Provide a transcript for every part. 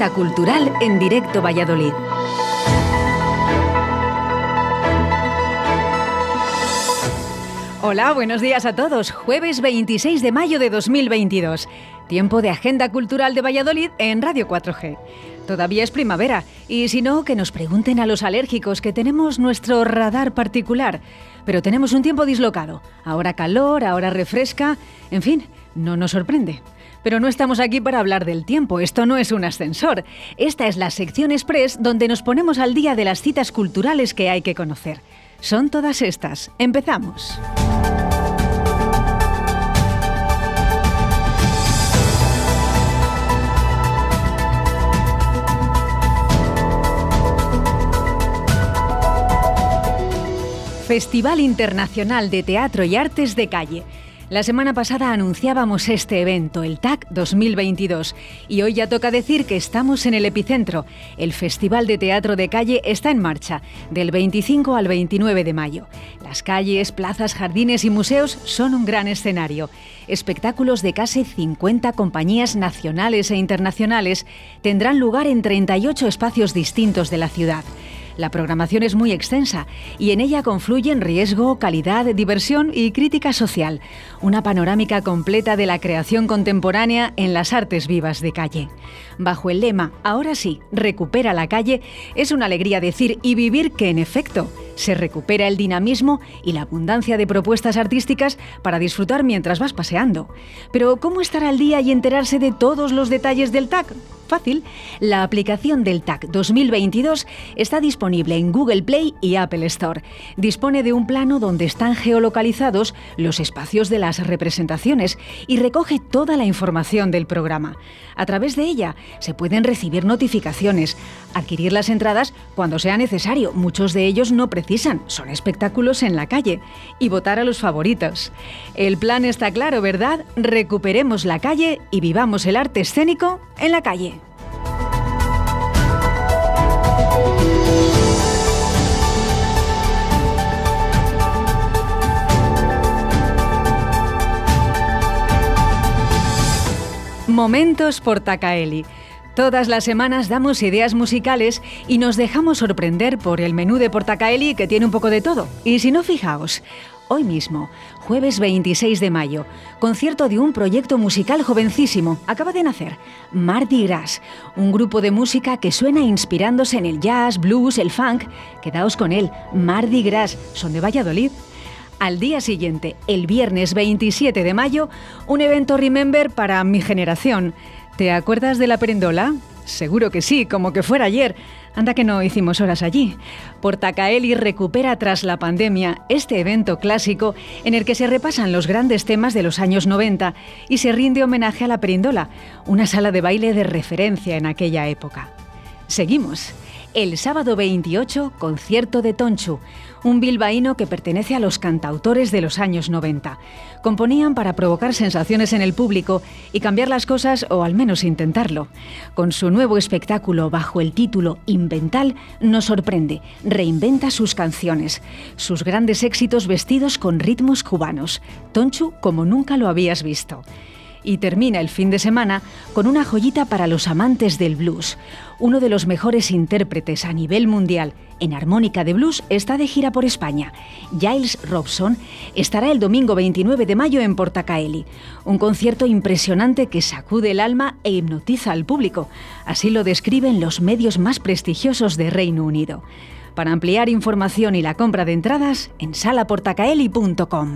Agenda Cultural en Directo Valladolid. Hola, buenos días a todos. Jueves 26 de mayo de 2022. Tiempo de Agenda Cultural de Valladolid en Radio 4G. Todavía es primavera y si no, que nos pregunten a los alérgicos que tenemos nuestro radar particular. Pero tenemos un tiempo dislocado. Ahora calor, ahora refresca. En fin, no nos sorprende. Pero no estamos aquí para hablar del tiempo, esto no es un ascensor. Esta es la sección express donde nos ponemos al día de las citas culturales que hay que conocer. Son todas estas. Empezamos. Festival Internacional de Teatro y Artes de Calle. La semana pasada anunciábamos este evento, el TAC 2022, y hoy ya toca decir que estamos en el epicentro. El Festival de Teatro de Calle está en marcha, del 25 al 29 de mayo. Las calles, plazas, jardines y museos son un gran escenario. Espectáculos de casi 50 compañías nacionales e internacionales tendrán lugar en 38 espacios distintos de la ciudad. La programación es muy extensa y en ella confluyen riesgo, calidad, diversión y crítica social. Una panorámica completa de la creación contemporánea en las artes vivas de calle. Bajo el lema Ahora sí, recupera la calle, es una alegría decir y vivir que en efecto se recupera el dinamismo y la abundancia de propuestas artísticas para disfrutar mientras vas paseando. Pero ¿cómo estar al día y enterarse de todos los detalles del TAC? Fácil, la aplicación del TAC 2022 está disponible en Google Play y Apple Store. Dispone de un plano donde están geolocalizados los espacios de las representaciones y recoge toda la información del programa. A través de ella se pueden recibir notificaciones, adquirir las entradas cuando sea necesario, muchos de ellos no precisan, son espectáculos en la calle, y votar a los favoritos. El plan está claro, ¿verdad? Recuperemos la calle y vivamos el arte escénico en la calle. Momentos por Tacaeli. Todas las semanas damos ideas musicales y nos dejamos sorprender por el menú de Portacaeli que tiene un poco de todo. Y si no, fijaos, hoy mismo, jueves 26 de mayo, concierto de un proyecto musical jovencísimo, acaba de nacer, Mardi Gras, un grupo de música que suena inspirándose en el jazz, blues, el funk. Quedaos con él, Mardi Gras, son de Valladolid. Al día siguiente, el viernes 27 de mayo, un evento Remember para mi generación. ¿Te acuerdas de la perendola? Seguro que sí, como que fuera ayer. Anda que no hicimos horas allí. Portacaeli recupera tras la pandemia este evento clásico en el que se repasan los grandes temas de los años 90 y se rinde homenaje a la perindola, una sala de baile de referencia en aquella época. Seguimos. El sábado 28, concierto de Tonchu, un bilbaíno que pertenece a los cantautores de los años 90. Componían para provocar sensaciones en el público y cambiar las cosas o al menos intentarlo. Con su nuevo espectáculo bajo el título Invental nos sorprende, reinventa sus canciones, sus grandes éxitos vestidos con ritmos cubanos. Tonchu como nunca lo habías visto y termina el fin de semana con una joyita para los amantes del blues. Uno de los mejores intérpretes a nivel mundial en armónica de blues está de gira por España. Giles Robson estará el domingo 29 de mayo en Portacaeli, un concierto impresionante que sacude el alma e hipnotiza al público. Así lo describen los medios más prestigiosos de Reino Unido. Para ampliar información y la compra de entradas en salaportacaeli.com.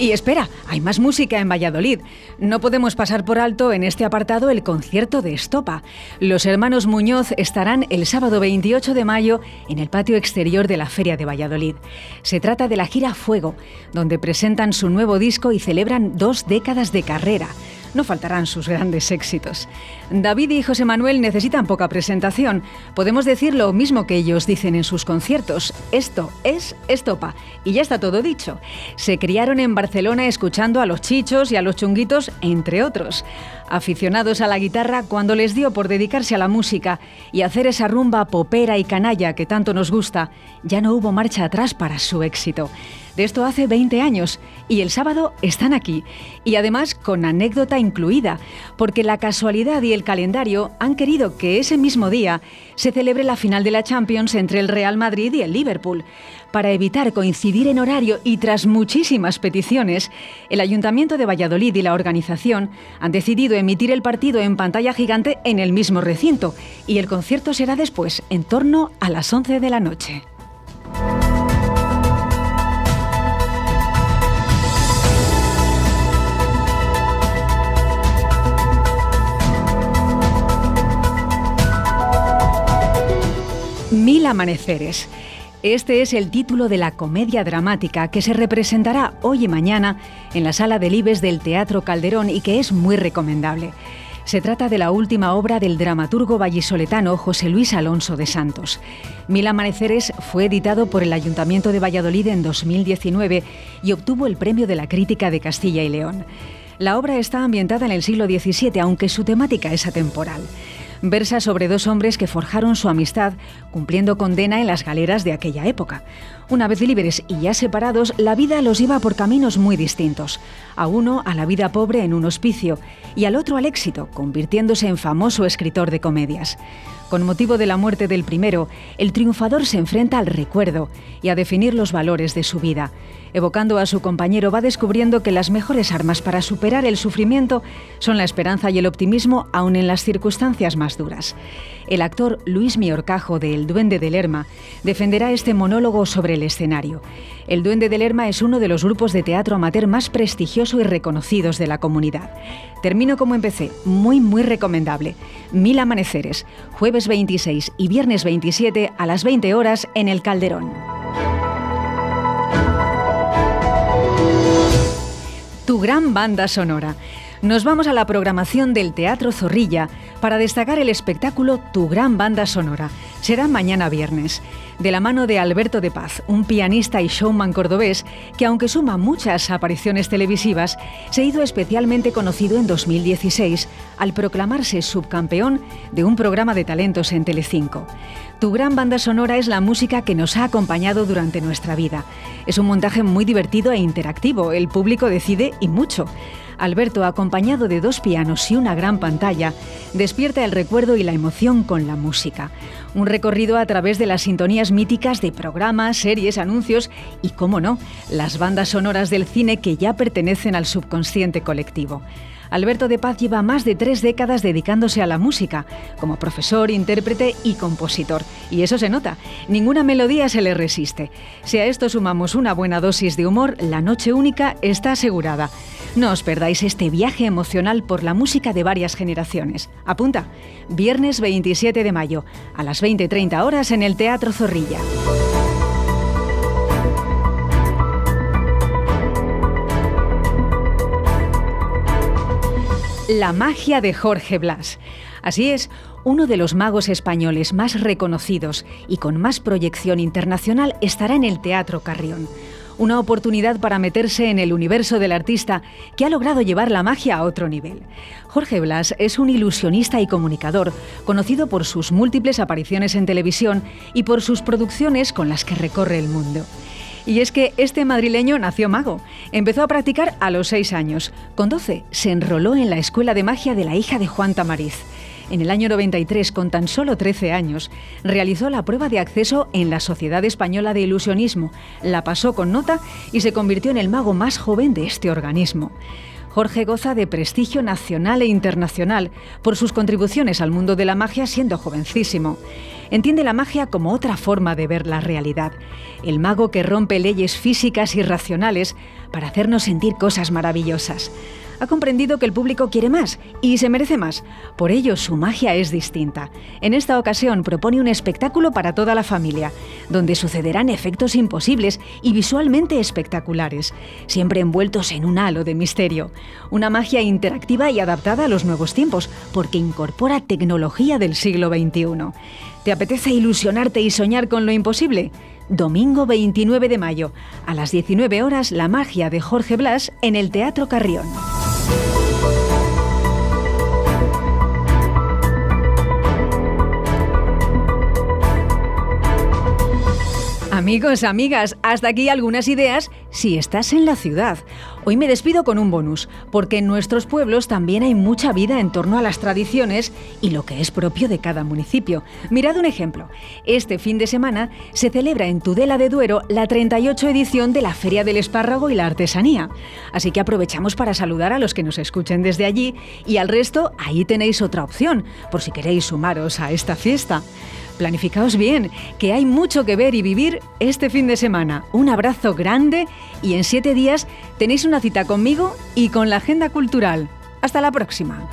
Y espera, hay más música en Valladolid. No podemos pasar por alto en este apartado el concierto de Estopa. Los hermanos Muñoz estarán el sábado 28 de mayo en el patio exterior de la Feria de Valladolid. Se trata de la gira Fuego, donde presentan su nuevo disco y celebran dos décadas de carrera. No faltarán sus grandes éxitos. David y José Manuel necesitan poca presentación. Podemos decir lo mismo que ellos dicen en sus conciertos. Esto es estopa. Y ya está todo dicho. Se criaron en Barcelona escuchando a los chichos y a los chunguitos, entre otros aficionados a la guitarra cuando les dio por dedicarse a la música y hacer esa rumba popera y canalla que tanto nos gusta, ya no hubo marcha atrás para su éxito. De esto hace 20 años y el sábado están aquí. Y además con anécdota incluida, porque la casualidad y el calendario han querido que ese mismo día se celebre la final de la Champions entre el Real Madrid y el Liverpool. Para evitar coincidir en horario y tras muchísimas peticiones, el Ayuntamiento de Valladolid y la organización han decidido emitir el partido en pantalla gigante en el mismo recinto y el concierto será después, en torno a las 11 de la noche. Amaneceres. Este es el título de la comedia dramática que se representará hoy y mañana en la sala de Libes del Teatro Calderón y que es muy recomendable. Se trata de la última obra del dramaturgo vallisoletano José Luis Alonso de Santos. Mil Amaneceres fue editado por el Ayuntamiento de Valladolid en 2019 y obtuvo el Premio de la Crítica de Castilla y León. La obra está ambientada en el siglo XVII, aunque su temática es atemporal versa sobre dos hombres que forjaron su amistad cumpliendo condena en las galeras de aquella época. Una vez libres y ya separados, la vida los lleva por caminos muy distintos. A uno a la vida pobre en un hospicio y al otro al éxito, convirtiéndose en famoso escritor de comedias. Con motivo de la muerte del primero, el triunfador se enfrenta al recuerdo y a definir los valores de su vida. Evocando a su compañero, va descubriendo que las mejores armas para superar el sufrimiento son la esperanza y el optimismo, aun en las circunstancias más duras. El actor Luis Miorcajo de El Duende de Lerma defenderá este monólogo sobre el escenario. El Duende de Lerma es uno de los grupos de teatro amateur más prestigioso y reconocidos de la comunidad. Termino como empecé, muy muy recomendable. Mil amaneceres, jueves 26 y viernes 27 a las 20 horas en el Calderón. tu gran banda sonora. Nos vamos a la programación del Teatro Zorrilla para destacar el espectáculo Tu gran banda sonora. Será mañana viernes, de la mano de Alberto de Paz, un pianista y showman cordobés que aunque suma muchas apariciones televisivas, se hizo especialmente conocido en 2016 al proclamarse subcampeón de un programa de talentos en Telecinco. Tu gran banda sonora es la música que nos ha acompañado durante nuestra vida. Es un montaje muy divertido e interactivo, el público decide y mucho. Alberto, acompañado de dos pianos y una gran pantalla, despierta el recuerdo y la emoción con la música. Un recorrido a través de las sintonías míticas de programas, series, anuncios y, cómo no, las bandas sonoras del cine que ya pertenecen al subconsciente colectivo. Alberto de Paz lleva más de tres décadas dedicándose a la música, como profesor, intérprete y compositor. Y eso se nota, ninguna melodía se le resiste. Si a esto sumamos una buena dosis de humor, la noche única está asegurada. No os perdáis este viaje emocional por la música de varias generaciones. Apunta, viernes 27 de mayo, a las 20.30 horas en el Teatro Zorrilla. La magia de Jorge Blas. Así es, uno de los magos españoles más reconocidos y con más proyección internacional estará en el Teatro Carrión. Una oportunidad para meterse en el universo del artista que ha logrado llevar la magia a otro nivel. Jorge Blas es un ilusionista y comunicador, conocido por sus múltiples apariciones en televisión y por sus producciones con las que recorre el mundo. Y es que este madrileño nació mago. Empezó a practicar a los seis años. Con 12 se enroló en la Escuela de Magia de la hija de Juan Tamariz. En el año 93, con tan solo 13 años, realizó la prueba de acceso en la Sociedad Española de Ilusionismo, la pasó con nota y se convirtió en el mago más joven de este organismo. Jorge goza de prestigio nacional e internacional por sus contribuciones al mundo de la magia siendo jovencísimo. Entiende la magia como otra forma de ver la realidad. El mago que rompe leyes físicas y racionales para hacernos sentir cosas maravillosas ha comprendido que el público quiere más y se merece más. Por ello, su magia es distinta. En esta ocasión propone un espectáculo para toda la familia, donde sucederán efectos imposibles y visualmente espectaculares, siempre envueltos en un halo de misterio. Una magia interactiva y adaptada a los nuevos tiempos, porque incorpora tecnología del siglo XXI. ¿Te apetece ilusionarte y soñar con lo imposible? Domingo 29 de mayo, a las 19 horas, la magia de Jorge Blas en el Teatro Carrión. Thank you. Amigos, amigas, hasta aquí algunas ideas si estás en la ciudad. Hoy me despido con un bonus, porque en nuestros pueblos también hay mucha vida en torno a las tradiciones y lo que es propio de cada municipio. Mirad un ejemplo. Este fin de semana se celebra en Tudela de Duero la 38 edición de la Feria del Espárrago y la Artesanía. Así que aprovechamos para saludar a los que nos escuchen desde allí y al resto ahí tenéis otra opción, por si queréis sumaros a esta fiesta. Planificaos bien, que hay mucho que ver y vivir este fin de semana. Un abrazo grande y en siete días tenéis una cita conmigo y con la agenda cultural. Hasta la próxima.